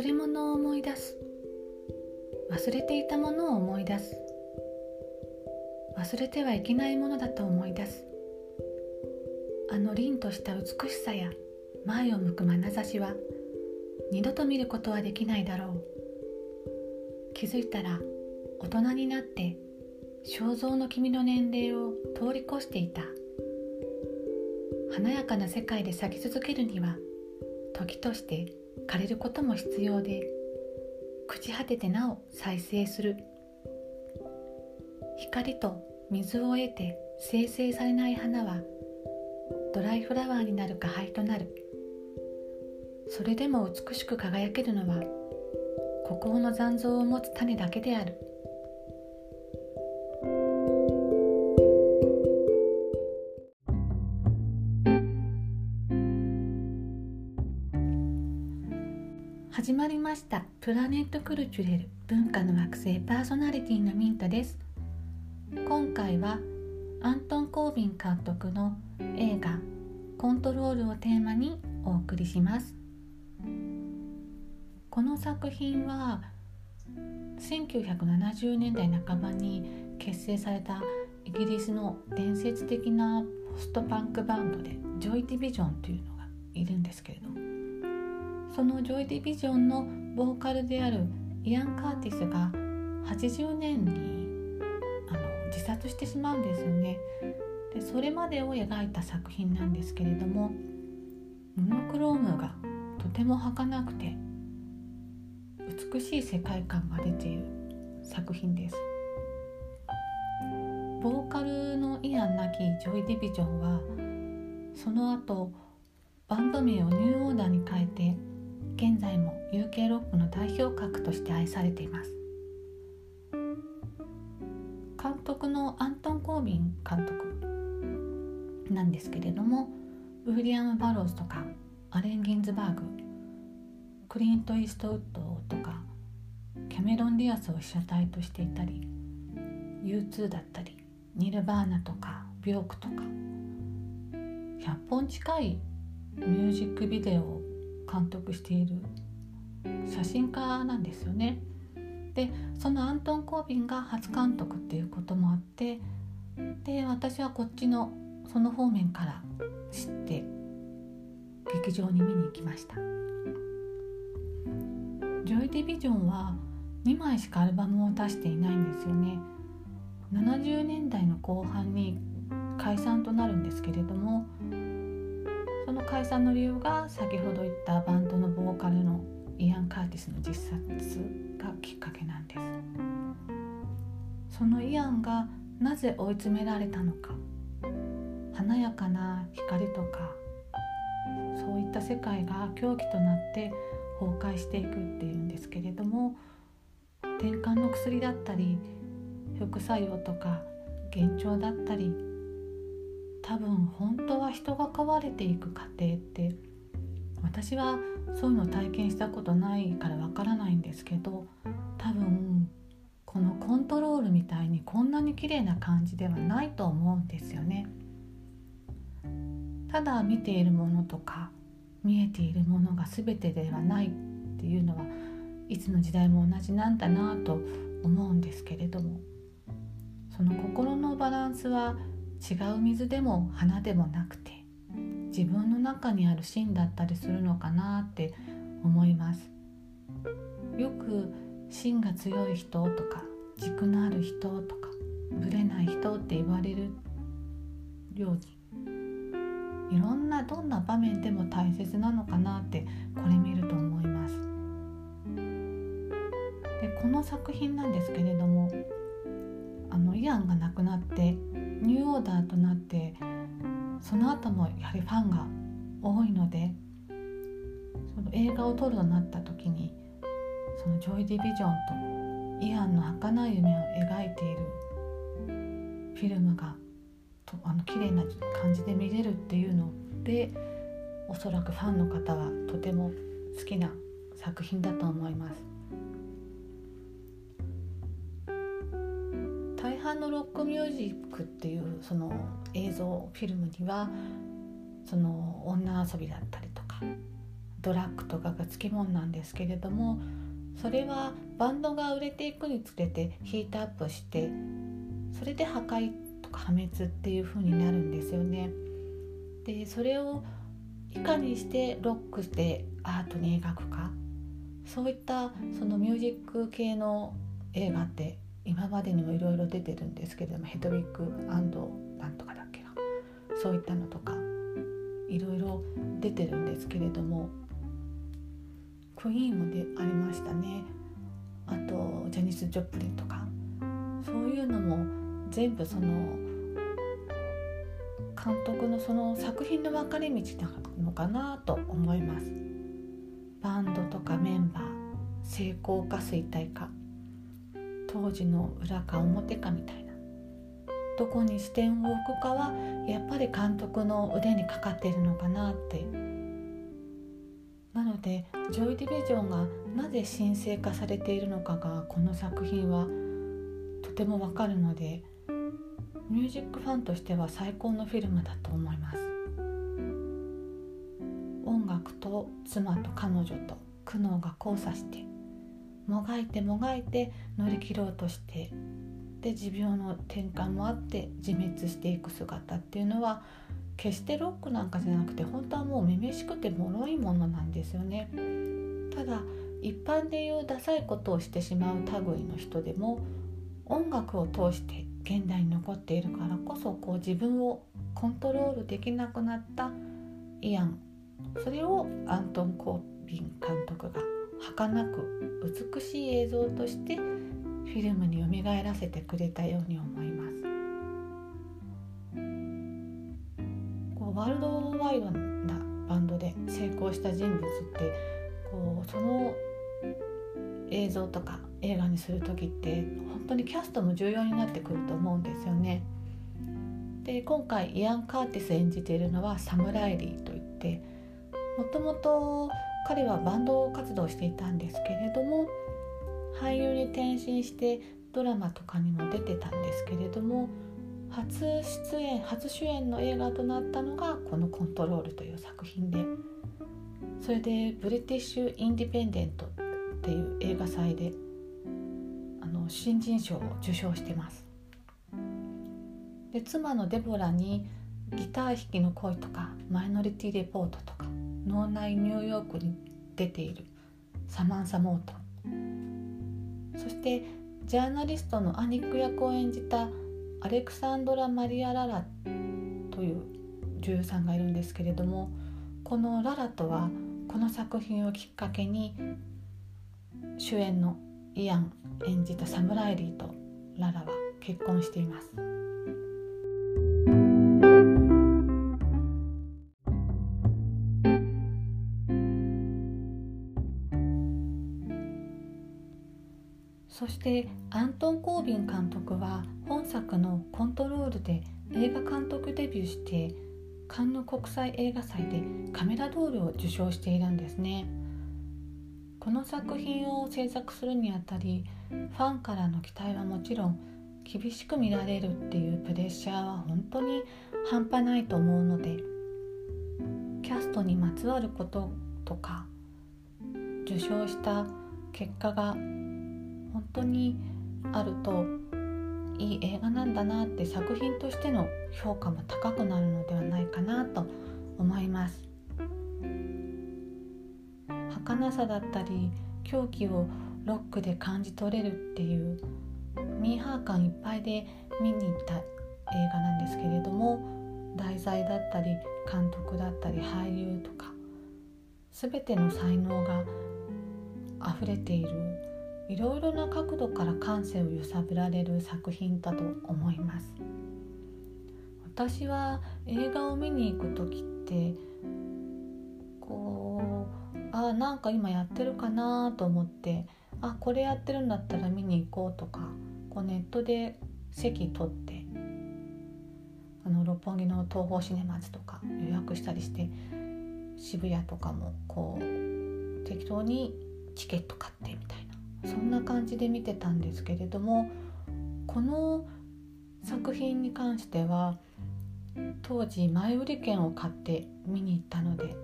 忘れ物を思い出す。忘れていたものを思い出す。忘れてはいけないものだと思い出す。あの凛とした美しさや前を向く眼差しは二度と見ることはできないだろう。気づいたら大人になって肖像の君の年齢を通り越していた。華やかな世界で咲き続けるには時として枯れることも必要で朽ち果ててなお再生する。光と水を得て生成されない花はドライフラワーになるか灰となる。それでも美しく輝けるのは孤高の残像を持つ種だけである。始まりました。 planète culturelle 文化の惑星パーソナリティのミントです。今回はアントン・コービン監督の映画コントロールをテーマにお送りします。この作品は1970年代半ばに結成されたイギリスの伝説的なポストパンクバンドでジョイ・ディビジョンというのがいるんですけれどそのジョイ・ディビジョンのボーカルであるイアン・カーティスが80年にあの自殺してしまうんですよね。でそれまでを描いた作品なんですけれどもモノクロームがとても儚くて美しい世界観が出ている作品ですボーカルのイアン亡きジョイ・ディビジョンはその後バンド名をニューオーダーに変えて現在も UK ロックの代表格として愛されています。監督のアントン・コービン監督なんですけれどもウィリアム・バローズとかアレン・ギンズバーグクリント・イーストウッドとかキャメロン・ディアスを被写体としていたり U2 だったりニルバーナとかビョークとか100本近いミュージックビデオを監督している写真家なんですよね。でそのアントン・コービンが初監督っていうこともあってで私はこっちのその方面から知って劇場に見に行きましたジョイ・ディビジョンは2枚しかアルバムを出していないんですよね70年代の後半に解散となるんですけれどもその解散の理由が先ほど言ったバンドのボーカルのイアン・カーティスの自殺がきっかけなんです。そのイアンがなぜ追い詰められたのか。華やかな光とかそういった世界が狂気となって崩壊していくっていうんですけれども転換の薬だったり副作用とか幻聴だったり多分本当は人が飼われていく過程って私はそういうのを体験したことないからわからないんですけど多分このコントロールみたいにこんなに綺麗な感じではないと思うんですよね。ただ見ているものとか見えているものが全てではないっていうのはいつの時代も同じなんだなと思うんですけれどもその心のバランスは違う水でも花でもなくて自分の中にある芯だったりするのかなって思います。よく芯が強い人とか軸のある人とかぶれない人って言われるようにいろんなどんな場面でも大切なのかなってこれ見ると思います。でこの作品なんですけれどもあのイアンが亡くなってニューオーダーとなってその後もやはりファンが多いのでその映画を撮るとなった時にそのジョイ・ディビジョンとイアンの儚い夢を描いているフィルムがとあの綺麗な感じで見れるっていうのでおそらくファンの方はとても好きな作品だと思います。クミュージックっていうその映像フィルムにはその女遊びだったりとかドラッグとかがつきもんなんですけれどもそれはバンドが売れていくにつれてヒートアップしてそれで破壊とか破滅っていう風になるんですよね。でそれをいかにしてロックしてアートに描くかそういったそのミュージック系の映画って今までにもいろいろ出てるんですけれどもヘドウィックなんとかだっけな。そういったのとかいろいろ出てるんですけれどもクイーンもでありましたね。あとジャニス・ジョプリンとか。そういうのも全部その監督のその作品の分かれ道なのかなと思います。バンドとかメンバー成功か衰退か。当時の裏か表かみたいな。どこに視点を置くかはやっぱり監督の腕にかかっているのかなって。なのでジョイ・ディビジョンがなぜ神聖化されているのかがこの作品はとてもわかるのでミュージックファンとしては最高のフィルムだと思います。音楽と妻と彼女と苦悩が交差してもがいてもがいて乗り切ろうとしてで持病の転換もあって自滅していく姿っていうのは決してロックなんかじゃなくて本当はもうめめしくて脆いものなんですよね。ただ一般でいうダサいことをしてしまう類の人でも音楽を通して現代に残っているからこそこう自分をコントロールできなくなったイアンそれをアントン・コービン監督が儚く美しい映像としてフィルムによみがえらせてくれたように思いますこうワールドワイドなバンドで成功した人物ってこうその映像とか映画にする時って本当にキャストも重要になってくると思うんですよね。で今回イアン・カーティス演じているのはサムライリーといってもともと彼はバンド活動していたんですけれども俳優に転身してドラマとかにも出てたんですけれども初出演初主演の映画となったのがこの「コントロール」という作品でそれでブリティッシュ・インディペンデントっていう映画祭であの新人賞を受賞してます。で妻のデボラにギター弾きの恋とかマイノリティレポートとか脳内ニューヨークに出ているサマンサ・モートそしてジャーナリストのアニック役を演じたアレクサンドラ・マリア・ララという女優さんがいるんですけれどもこのララとはこの作品をきっかけに主演のイアン演じたサムライリーとララは結婚しています。そしてアントン・コービン監督は本作の「コントロール」で映画監督デビューしてカンヌ国際映画祭でカメラドールを受賞しているんですね。この作品を制作するにあたりファンからの期待はもちろん厳しく見られるっていうプレッシャーは本当に半端ないと思うのでキャストにまつわることとか受賞した結果が本当にあるといい映画なんだなって作品としての評価も高くなるのではないかなと思います。儚さだったり狂気をロックで感じ取れるっていうミーハー感いっぱいで見に行った映画なんですけれども題材だったり監督だったり俳優とか全ての才能が溢れているいろいろな角度から感性を揺さぶられる作品だと思います。私は映画を見に行く時ってこうあなんか今やってるかなと思ってあこれやってるんだったら見に行こうとかこうネットで席取ってあの六本木の東宝シネマズとか予約したりして渋谷とかもこう適当にチケット買ってみたいな。そんな感じで見てたんですけれどもこの作品に関しては当時前売り券を買って見に行ったので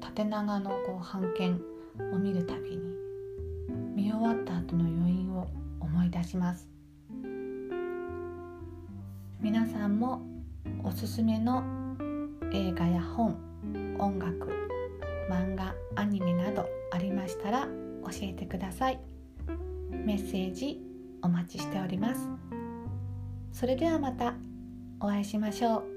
縦長のこう版権を見るたびに見終わった後の余韻を思い出します。皆さんもおすすめの映画や本音楽漫画アニメなどありましたら教えてください。メッセージお待ちしております。それではまたお会いしましょう。